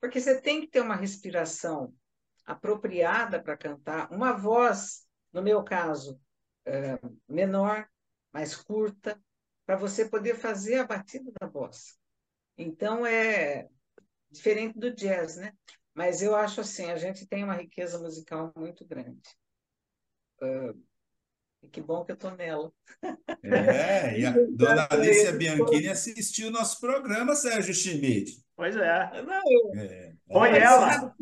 Porque você tem que ter uma respiração apropriada para cantar, uma voz, no meu caso, é, menor, mais curta, para você poder fazer a batida da voz. Então, é diferente do jazz, né? Mas eu acho assim, a gente tem uma riqueza musical muito grande. Uh, que bom que eu estou nela. É, e a dona Alicia Bianchini assistiu o nosso programa, Sérgio Schmidt. Pois é. Não, eu... é. Foi é, ela.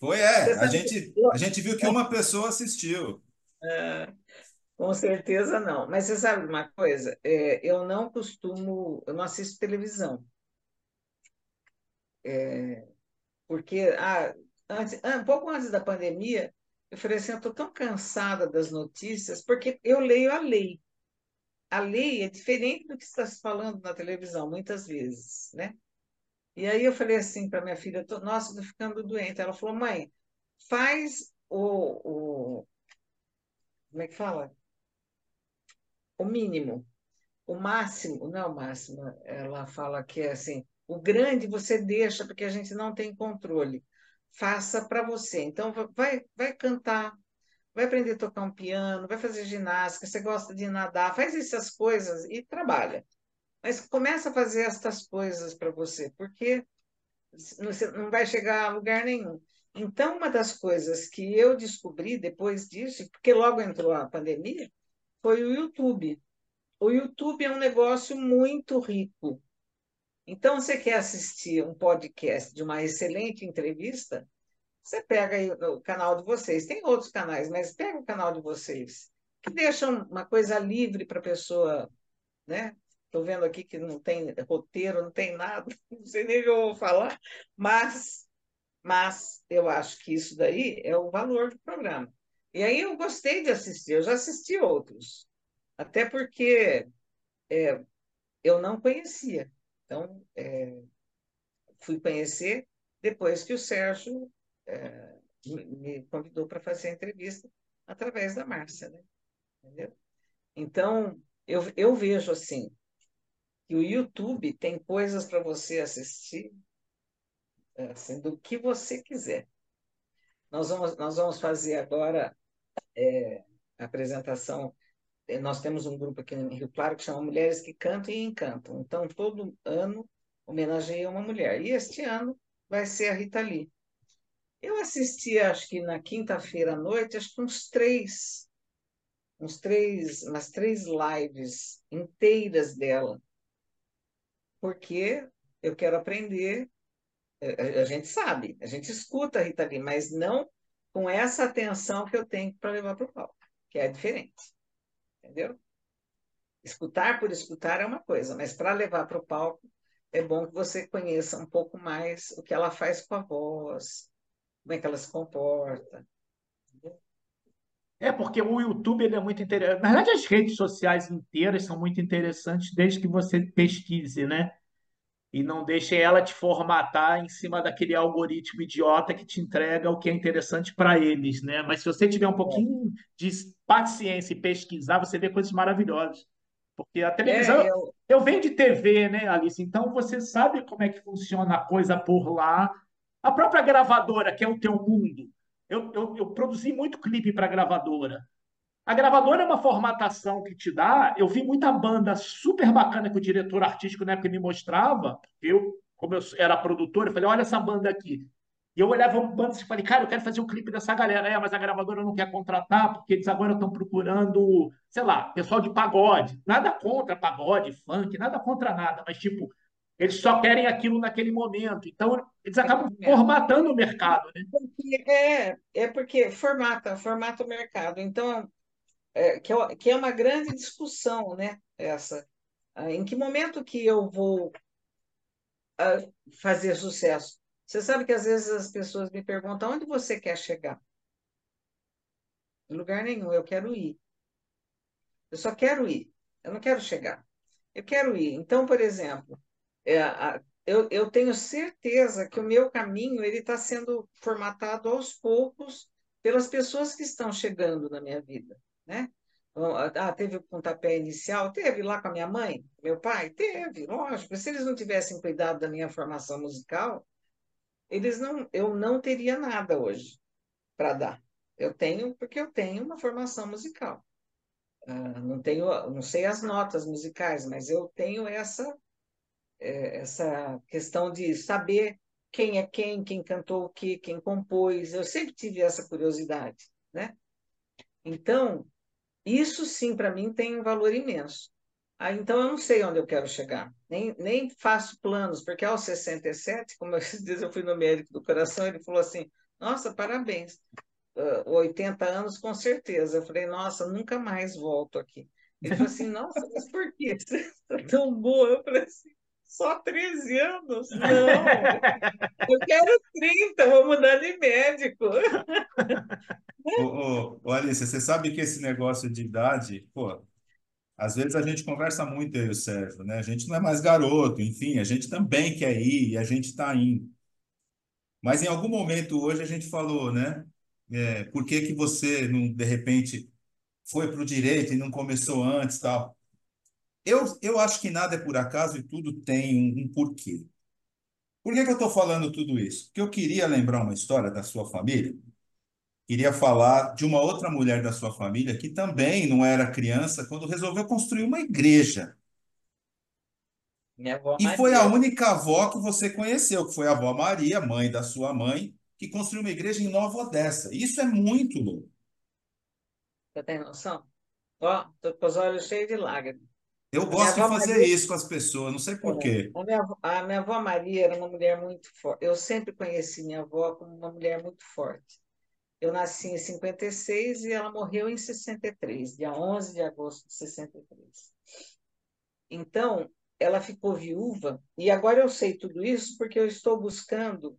Foi, é. A gente, a gente viu que uma pessoa assistiu. É, com certeza não. Mas você sabe uma coisa? É, eu não costumo, eu não assisto televisão. É, porque ah, antes, ah, um pouco antes da pandemia, eu falei assim, eu estou tão cansada das notícias, porque eu leio a lei. A lei é diferente do que está se falando na televisão, muitas vezes, né? E aí eu falei assim para minha filha, tô, nossa, estou ficando doente. Ela falou, mãe, faz o, o como é que fala? O mínimo, o máximo, não é o máximo, ela fala que é assim, o grande você deixa porque a gente não tem controle. Faça para você. Então, vai, vai cantar, vai aprender a tocar um piano, vai fazer ginástica, você gosta de nadar, faz essas coisas e trabalha. Mas começa a fazer estas coisas para você, porque você não vai chegar a lugar nenhum. Então, uma das coisas que eu descobri depois disso, porque logo entrou a pandemia, foi o YouTube. O YouTube é um negócio muito rico. Então, você quer assistir um podcast de uma excelente entrevista? Você pega o canal de vocês. Tem outros canais, mas pega o canal de vocês, que deixam uma coisa livre para a pessoa, né? Estou vendo aqui que não tem roteiro, não tem nada, não sei nem o que eu vou falar, mas, mas eu acho que isso daí é o valor do programa. E aí eu gostei de assistir, eu já assisti outros, até porque é, eu não conhecia. Então, é, fui conhecer depois que o Sérgio é, me convidou para fazer a entrevista através da Márcia, né? Entendeu? Então, eu, eu vejo assim, que o YouTube tem coisas para você assistir assim, do que você quiser. Nós vamos, nós vamos fazer agora é, a apresentação é, nós temos um grupo aqui em Rio Claro que chama Mulheres que Cantam e Encantam. Então, todo ano homenageia uma mulher. E este ano vai ser a Rita Lee. Eu assisti, acho que na quinta-feira à noite, acho que uns três, uns três, umas três lives inteiras dela. Porque eu quero aprender. A gente sabe, a gente escuta a Rita Lee, mas não com essa atenção que eu tenho para levar para o palco, que é diferente entendeu? Escutar por escutar é uma coisa, mas para levar para o palco é bom que você conheça um pouco mais o que ela faz com a voz, como é que ela se comporta. É, porque o YouTube ele é muito interessante. Na verdade, as redes sociais inteiras são muito interessantes desde que você pesquise, né? e não deixem ela te formatar em cima daquele algoritmo idiota que te entrega o que é interessante para eles, né? Mas se você tiver um pouquinho de paciência e pesquisar, você vê coisas maravilhosas. Porque a televisão, é, eu... eu venho de TV, né, Alice? Então você sabe como é que funciona a coisa por lá. A própria gravadora, que é o teu mundo. Eu, eu, eu produzi muito clipe para gravadora. A gravadora é uma formatação que te dá. Eu vi muita banda super bacana que o diretor artístico na época me mostrava. Eu, como eu era produtor, eu falei: olha essa banda aqui. E eu olhava bandas e falei, cara, eu quero fazer um clipe dessa galera. É, mas a gravadora não quer contratar, porque eles agora estão procurando, sei lá, pessoal de pagode. Nada contra pagode, funk, nada contra nada, mas tipo, eles só querem aquilo naquele momento. Então, eles acabam formatando o mercado, né? É, é porque formata, formata o mercado. Então, é, que, é, que é uma grande discussão, né? Essa. Ah, em que momento que eu vou ah, fazer sucesso? Você sabe que às vezes as pessoas me perguntam onde você quer chegar? Em lugar nenhum, eu quero ir. Eu só quero ir, eu não quero chegar. Eu quero ir. Então, por exemplo, é, a, eu, eu tenho certeza que o meu caminho ele está sendo formatado aos poucos pelas pessoas que estão chegando na minha vida né? Ah, teve o pontapé inicial? Teve lá com a minha mãe, meu pai? Teve, lógico. Se eles não tivessem cuidado da minha formação musical, eles não, eu não teria nada hoje para dar. Eu tenho porque eu tenho uma formação musical. Uh, não tenho, não sei as notas musicais, mas eu tenho essa essa questão de saber quem é quem, quem cantou o que, quem compôs. Eu sempre tive essa curiosidade, né? Então, isso sim para mim tem um valor imenso. Ah, então eu não sei onde eu quero chegar, nem, nem faço planos, porque aos 67, como esses dias eu fui no médico do coração, ele falou assim: Nossa, parabéns, uh, 80 anos com certeza. Eu falei: Nossa, nunca mais volto aqui. Ele falou assim: Nossa, mas por quê? Você está tão boa. Eu falei assim: Só 13 anos? Não, eu quero 30, vou mudar de médico. Alice, você sabe que esse negócio de idade, pô, às vezes a gente conversa muito, eu e o Sérgio, né? A gente não é mais garoto, enfim, a gente também quer ir e a gente está indo. Mas em algum momento hoje a gente falou, né? É, por que que você não, de repente, foi para o direito e não começou antes tal? Eu, eu acho que nada é por acaso e tudo tem um, um porquê. Por que que eu estou falando tudo isso? Porque eu queria lembrar uma história da sua família queria falar de uma outra mulher da sua família que também não era criança quando resolveu construir uma igreja. Minha avó E foi a Maria. única avó que você conheceu, que foi a avó Maria, mãe da sua mãe, que construiu uma igreja em Nova Odessa. Isso é muito louco. Você tem noção? Ó, tô com os olhos cheios de lágrimas. Eu gosto de fazer Maria, isso com as pessoas, não sei por é, a minha, avó- a minha avó Maria era uma mulher muito forte. Eu sempre conheci minha avó como uma mulher muito forte. Eu nasci em 56 e ela morreu em 63, dia 11 de agosto de 63. Então, ela ficou viúva, e agora eu sei tudo isso porque eu estou buscando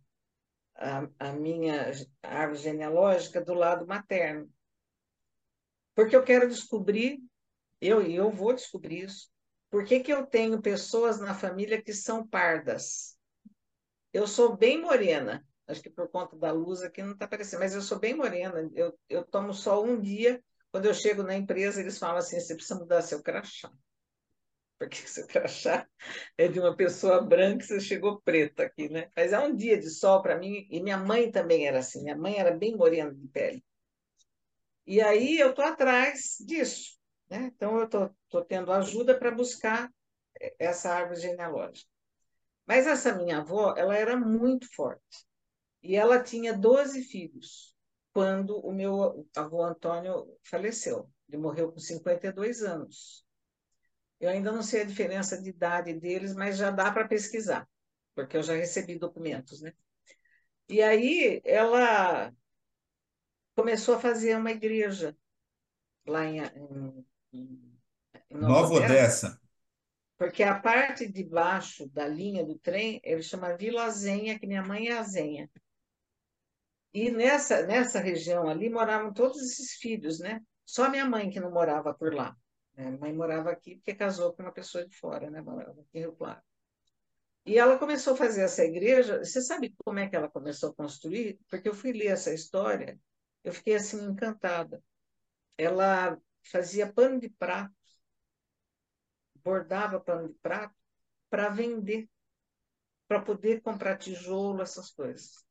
a, a minha árvore genealógica do lado materno. Porque eu quero descobrir, eu eu vou descobrir isso, por que que eu tenho pessoas na família que são pardas? Eu sou bem morena, acho que por conta da luz aqui não está aparecendo, mas eu sou bem morena, eu, eu tomo sol um dia, quando eu chego na empresa, eles falam assim, você precisa mudar seu crachá, porque seu crachá é de uma pessoa branca, você chegou preta aqui, né? Mas é um dia de sol para mim, e minha mãe também era assim, minha mãe era bem morena de pele. E aí eu estou atrás disso, né? Então eu estou tendo ajuda para buscar essa árvore genealógica. Mas essa minha avó, ela era muito forte. E ela tinha 12 filhos quando o meu avô Antônio faleceu. Ele morreu com 52 anos. Eu ainda não sei a diferença de idade deles, mas já dá para pesquisar, porque eu já recebi documentos, né? E aí ela começou a fazer uma igreja lá em, em Nova Odessa, Odessa. porque a parte de baixo da linha do trem, ele chama Vila Zenha, que minha mãe é Azenha. E nessa, nessa região ali moravam todos esses filhos, né? Só minha mãe que não morava por lá. né? Minha mãe morava aqui porque casou com uma pessoa de fora, né? Morava aqui em Rio Claro. E ela começou a fazer essa igreja. Você sabe como é que ela começou a construir? Porque eu fui ler essa história, eu fiquei assim encantada. Ela fazia pano de prato, bordava pano de prato para vender, para poder comprar tijolo, essas coisas.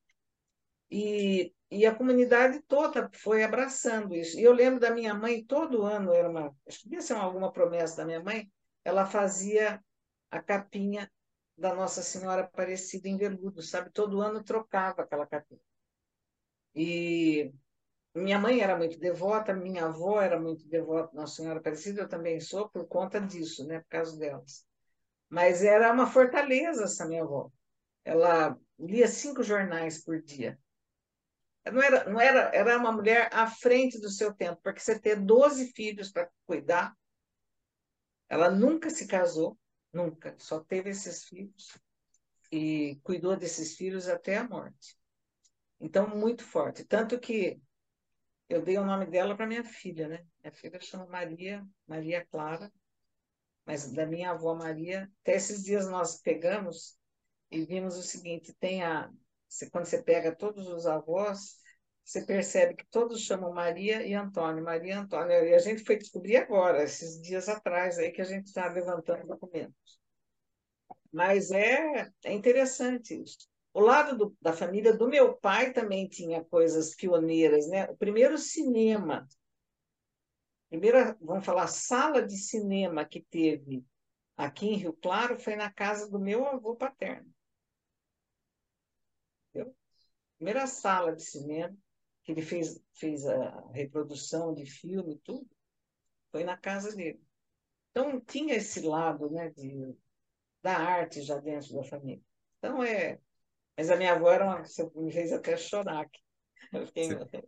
E, e a comunidade toda foi abraçando isso. E eu lembro da minha mãe, todo ano, era uma, acho que devia ser uma- alguma promessa da minha mãe, ela fazia a capinha da Nossa Senhora Aparecida em veludo, sabe? Todo ano trocava aquela capinha. E minha mãe era muito devota, minha avó era muito devota Nossa Senhora Aparecida, eu também sou por conta disso, né? Por causa delas. Mas era uma fortaleza essa minha avó. Ela lia cinco jornais por dia. Não era, não era, era uma mulher à frente do seu tempo, porque você ter 12 filhos para cuidar, ela nunca se casou, nunca, só teve esses filhos e cuidou desses filhos até a morte. Então, muito forte. Tanto que eu dei o nome dela para minha filha, né? Minha filha chama Maria, Maria Clara, mas da minha avó Maria. Até esses dias nós pegamos e vimos o seguinte: tem a. Quando você pega todos os avós, você percebe que todos chamam Maria e Antônio, Maria e Antônio. E a gente foi descobrir agora, esses dias atrás, aí que a gente está levantando documentos. Mas é, é interessante isso. O lado do, da família do meu pai também tinha coisas pioneiras, né? O primeiro cinema, primeira, vamos falar, sala de cinema que teve aqui em Rio Claro foi na casa do meu avô paterno. Entendeu? Primeira sala de cinema que ele fez, fez a reprodução de filme tudo, foi na casa dele. Então tinha esse lado, né, de, da arte já dentro da família. Então é mas a minha avó era uma, me fez até chorar aqui.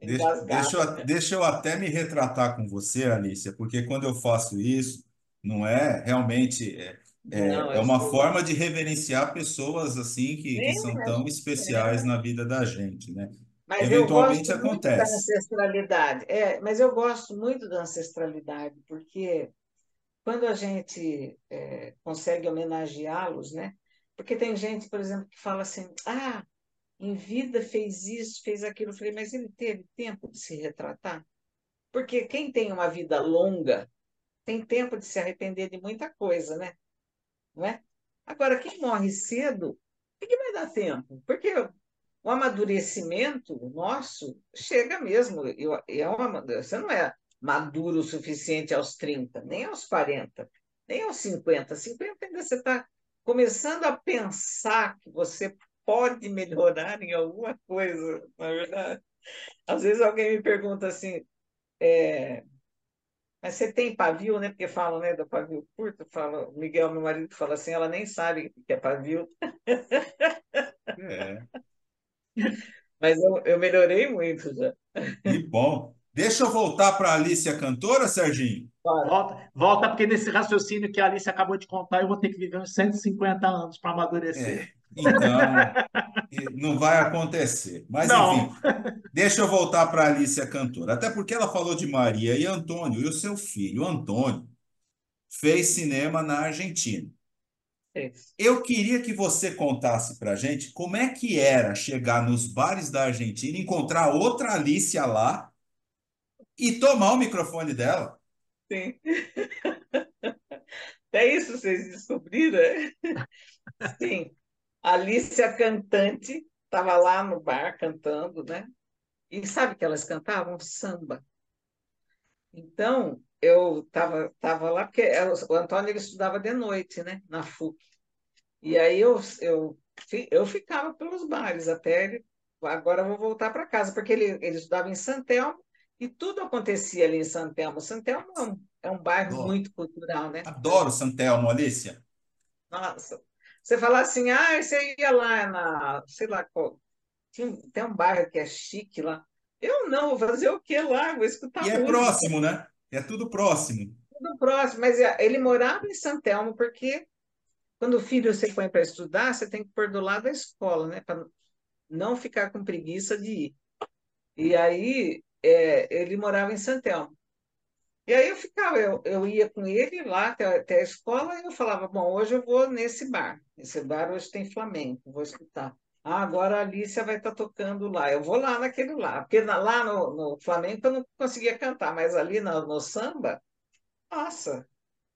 deixa, deixa, eu, deixa eu até me retratar com você, Alicia, porque quando eu faço isso, não é realmente. É, é, não, é uma sou... forma de reverenciar pessoas assim que, que são tão especiais é. na vida da gente, né? Mas Eventualmente eu gosto acontece. Muito da ancestralidade. É, mas eu gosto muito da ancestralidade, porque quando a gente é, consegue homenageá-los, né? Porque tem gente, por exemplo, que fala assim: ah, em vida fez isso, fez aquilo. Eu falei, mas ele teve tempo de se retratar? Porque quem tem uma vida longa tem tempo de se arrepender de muita coisa, né? Não é? Agora, quem morre cedo, o que vai dar tempo? Porque o amadurecimento nosso chega mesmo. É uma, você não é maduro o suficiente aos 30, nem aos 40, nem aos 50. 50 ainda você está começando a pensar que você pode melhorar em alguma coisa, na é verdade. Às vezes alguém me pergunta assim, é, mas você tem pavio, né? Porque falam né, do pavio curto, fala, o Miguel, meu marido, fala assim, ela nem sabe o que é pavio. É. Mas eu, eu melhorei muito já. Que bom. Deixa eu voltar para a Alicia Cantora, Serginho. Volta, volta, porque nesse raciocínio que a Alice acabou de contar, eu vou ter que viver uns 150 anos para amadurecer. É, então, não vai acontecer. Mas, não. enfim, deixa eu voltar para a Alice Cantora. Até porque ela falou de Maria e Antônio, e o seu filho, Antônio, fez cinema na Argentina. Eu queria que você contasse para a gente como é que era chegar nos bares da Argentina, encontrar outra Alicia lá e tomar o microfone dela. Sim. Até isso vocês descobriram? É? Sim. Alicia cantante estava lá no bar cantando, né? E sabe que elas cantavam samba. Então, eu estava tava lá, porque o Antônio ele estudava de noite, né? Na FUC. E aí eu, eu, eu ficava pelos bares até ele. Agora eu vou voltar para casa, porque ele, ele estudava em Santelmo e tudo acontecia ali em Santelmo. Santelmo é um, é um bairro Adoro. muito cultural, né? Adoro Santelmo, Alicia. Nossa. Você fala assim, ah, você ia lá na, sei lá qual. Tem, tem um bairro que é chique lá. Eu não, vou fazer o que lá? Vou escutar E é próximo, né? É tudo próximo. Tudo próximo, mas é, ele morava em Santelmo porque quando o filho você põe para estudar, você tem que pôr do lado da escola, né? Para não ficar com preguiça de ir. E aí é, ele morava em Santelmo. E aí eu ficava, eu, eu ia com ele lá até, até a escola e eu falava, bom, hoje eu vou nesse bar. Esse bar hoje tem Flamengo, vou escutar. Ah, agora a Alicia vai estar tá tocando lá. Eu vou lá naquele lá. Porque na, lá no, no Flamengo eu não conseguia cantar, mas ali no, no samba, nossa,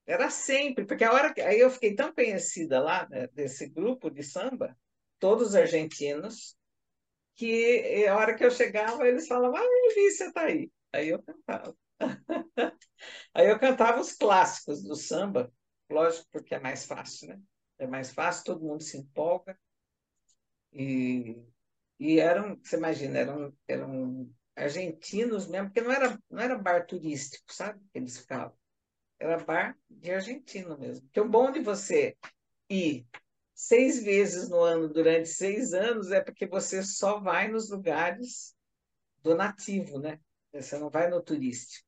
era sempre. Porque a hora que. Aí eu fiquei tão conhecida lá, né, desse grupo de samba, todos argentinos, que a hora que eu chegava, eles falavam, ah, Alicia está aí. Aí eu cantava. aí eu cantava os clássicos do samba, lógico, porque é mais fácil, né? É mais fácil, todo mundo se empolga. E, e eram, você imagina, eram, eram argentinos mesmo, porque não era, não era bar turístico, sabe? Eles ficavam. Era bar de argentino mesmo. Que o bom de você ir seis vezes no ano durante seis anos é porque você só vai nos lugares do nativo, né? Você não vai no turístico.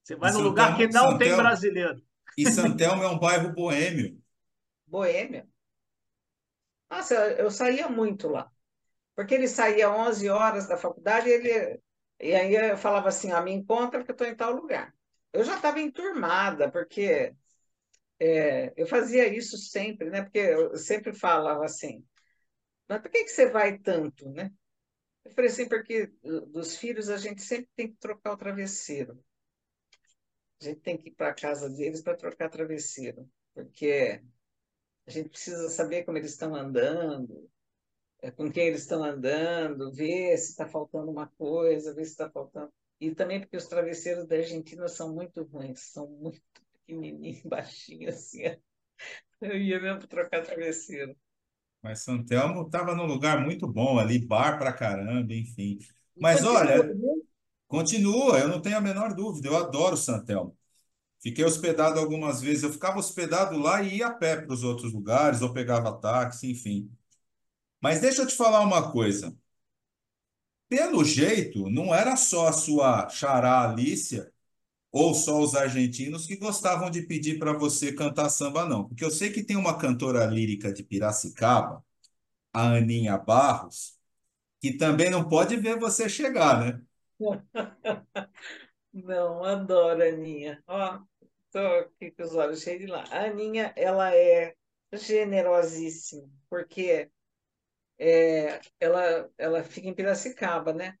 Você vai no lugar que não Santelmo, tem brasileiro. E Santelmo é um bairro boêmio. Boêmio? Nossa, eu saía muito lá. Porque ele saía 11 horas da faculdade e, ele, e aí eu falava assim, ah, me encontra que eu estou em tal lugar. Eu já estava enturmada, porque é, eu fazia isso sempre, né? Porque eu sempre falava assim, mas por que, que você vai tanto, né? Eu falei assim, porque dos filhos a gente sempre tem que trocar o travesseiro. A gente tem que ir para a casa deles para trocar travesseiro, porque a gente precisa saber como eles estão andando, é, com quem eles estão andando, ver se está faltando uma coisa, ver se está faltando. E também porque os travesseiros da Argentina são muito ruins, são muito pequenininhos, baixinhos, assim. Eu ia mesmo trocar travesseiro. Mas Santelmo estava num lugar muito bom ali, bar pra caramba, enfim. Mas olha, Continua, né? continua, eu não tenho a menor dúvida, eu adoro Santelmo. Fiquei hospedado algumas vezes, eu ficava hospedado lá e ia a pé para os outros lugares, ou pegava táxi, enfim. Mas deixa eu te falar uma coisa. Pelo jeito, não era só a sua xará Alicia ou só os argentinos que gostavam de pedir para você cantar samba, não. Porque eu sei que tem uma cantora lírica de Piracicaba, a Aninha Barros, que também não pode ver você chegar, né? Não, adoro a Aninha. Ó, tô aqui com os olhos cheios de lá. A Aninha, ela é generosíssima, porque é, ela, ela fica em Piracicaba, né?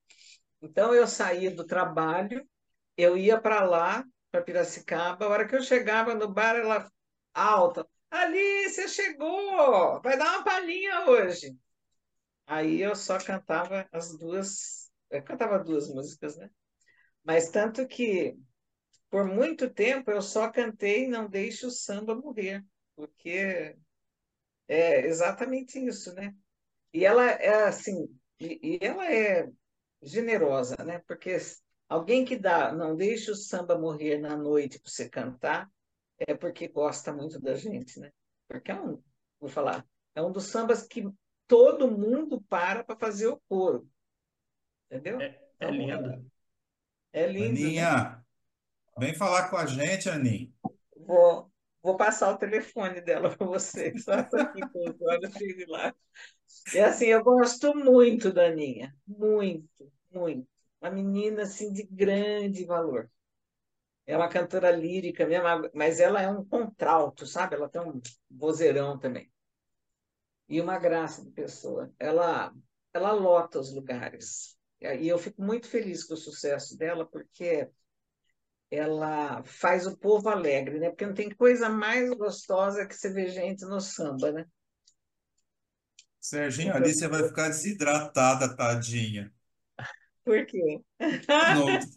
Então eu saía do trabalho, eu ia para lá, para Piracicaba, a hora que eu chegava no bar, ela alta. Alice, chegou! Vai dar uma palhinha hoje. Aí eu só cantava as duas, eu cantava duas músicas, né? Mas tanto que por muito tempo eu só cantei Não Deixe o Samba Morrer, porque é exatamente isso, né? E ela é assim, e ela é generosa, né? Porque alguém que dá, não deixe o samba morrer na noite para você cantar, é porque gosta muito da gente, né? Porque é um, vou falar, é um dos sambas que todo mundo para para fazer o coro, entendeu? É, é Então, lindo. é lindo, né? Aninha, vem falar com a gente, Aninha. Vou, vou passar o telefone dela para vocês. Só aqui com os olhos lá. E assim, eu gosto muito da Aninha. Muito, muito. Uma menina assim de grande valor. É uma cantora lírica mesmo, mas ela é um contralto, sabe? Ela tem um vozeirão também. E uma graça de pessoa. Ela, ela lota os lugares. E eu fico muito feliz com o sucesso dela, porque ela faz o povo alegre, né? Porque não tem coisa mais gostosa que você ver gente no samba, né? Serginho, ali você vai ficar desidratada, tadinha. Por quê?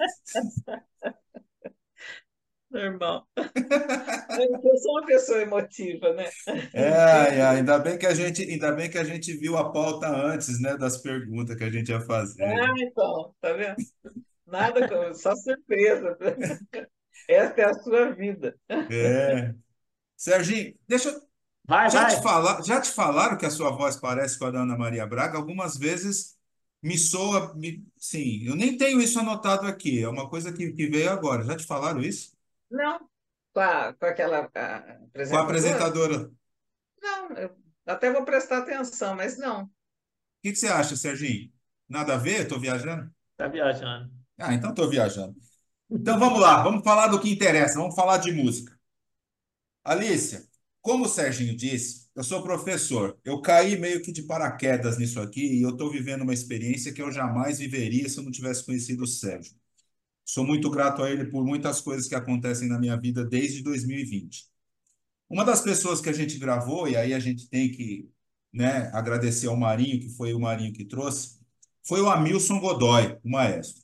Normal. Eu sou uma pessoa emotiva, né? É, ai, ainda bem que a gente, ainda bem que a gente viu a pauta antes, né, das perguntas que a gente ia fazer. Ah, então, tá vendo? Nada, só surpresa. Esta é a sua vida. É. Serginho, deixa eu Vai, já te vai. falar, já te falaram que a sua voz parece com a da Ana Maria Braga? Algumas vezes me soa, me, sim, eu nem tenho isso anotado aqui, é uma coisa que, que veio agora. Já te falaram isso? Não, com, a- com aquela a Com a apresentadora? apresentadora. O Não, eu até vou prestar atenção, mas não. que que você acha, Serginho? Nada a ver? Estou viajando? Tá viajando. Ah, então estou viajando. Então vamos lá, vamos falar do que interessa, vamos falar de música. Alicia, como o Serginho disse, eu sou professor. Eu caí meio que de paraquedas nisso aqui e eu estou vivendo uma experiência que eu jamais viveria se eu não tivesse conhecido o Sérgio. Sou muito grato a ele por muitas coisas que acontecem na minha vida desde 2020. Uma das pessoas que a gente gravou, e aí a gente tem que, né, agradecer ao Marinho, que foi o Marinho que trouxe, foi o Hamilton Godoy, o maestro.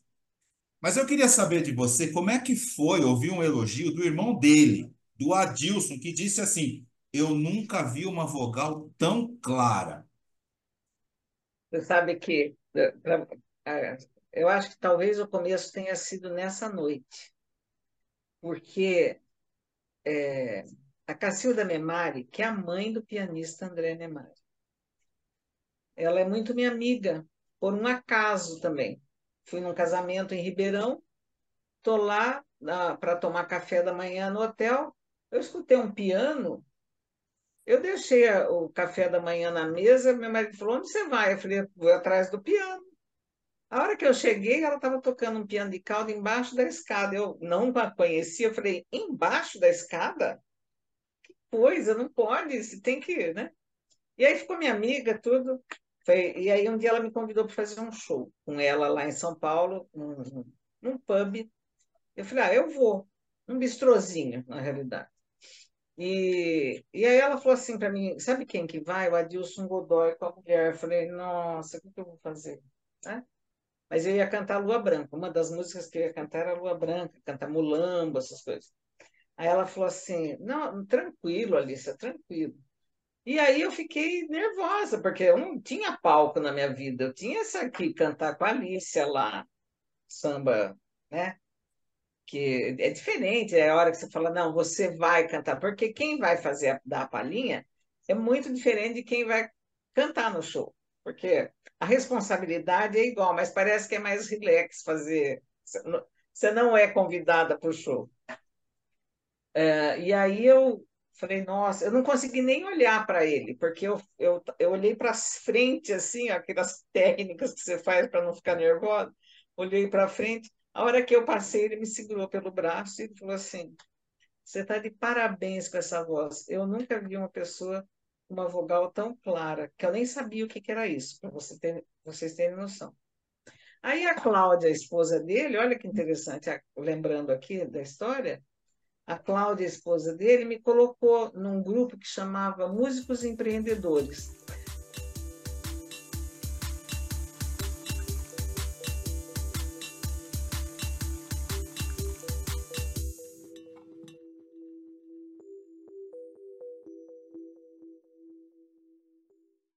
Mas eu queria saber de você como é que foi ouvir um elogio do irmão dele, do Adilson, que disse assim: Eu nunca vi uma vogal tão clara. Você sabe que eh, ah, eu acho que talvez o começo tenha sido nessa noite, porque eh, a Cacilda Memari, que é a mãe do pianista André Memari, ela é muito minha amiga, por um acaso também. Fui num casamento em Ribeirão, tô lá para tomar café da manhã no hotel, eu escutei um piano, eu deixei o café da manhã na mesa, meu marido falou, onde você vai? Eu falei, vou atrás do piano. A hora que eu cheguei, ela estava tocando um piano de cauda embaixo da escada. Eu não a conhecia, eu falei, embaixo da escada? Coisa, não pode, você tem que, né? E aí ficou minha amiga, tudo. Foi, e aí um dia ela me convidou para fazer um show com ela lá em São Paulo, num, num pub. Eu falei, ah, eu vou. Um bistrozinho, na realidade. E, e aí ela falou assim para mim, sabe quem que vai? O Adilson Godoy com a mulher. Eu falei, nossa, o que, que eu vou fazer? Né? Mas eu ia cantar Lua Branca. Uma das músicas que eu ia cantar era Lua Branca, cantar Mulambo, essas coisas. Aí ela falou assim, não, tranquilo, Alice, tranquilo. E aí eu fiquei nervosa, porque eu não tinha palco na minha vida. Eu tinha essa aqui, cantar com a Alicia lá, samba, né? Que é diferente, é a hora que você fala, não, você vai cantar, porque quem vai fazer a, dar a palhinha é muito diferente de quem vai cantar no show, porque a responsabilidade é igual, mas parece que é mais relax fazer. Você não é convidada para o show. É, e aí eu falei, nossa, eu não consegui nem olhar para ele, porque eu, eu, eu olhei para frente, assim, aquelas técnicas que você faz para não ficar nervosa, olhei para frente, a hora que eu passei, ele me segurou pelo braço e falou assim: Você está de parabéns com essa voz. Eu nunca vi uma pessoa com uma vogal tão clara, que eu nem sabia o que, que era isso, para você ter, vocês terem noção. Aí a Cláudia, a esposa dele, olha que interessante, lembrando aqui da história, a Cláudia, a esposa dele, me colocou num grupo que chamava Músicos Empreendedores.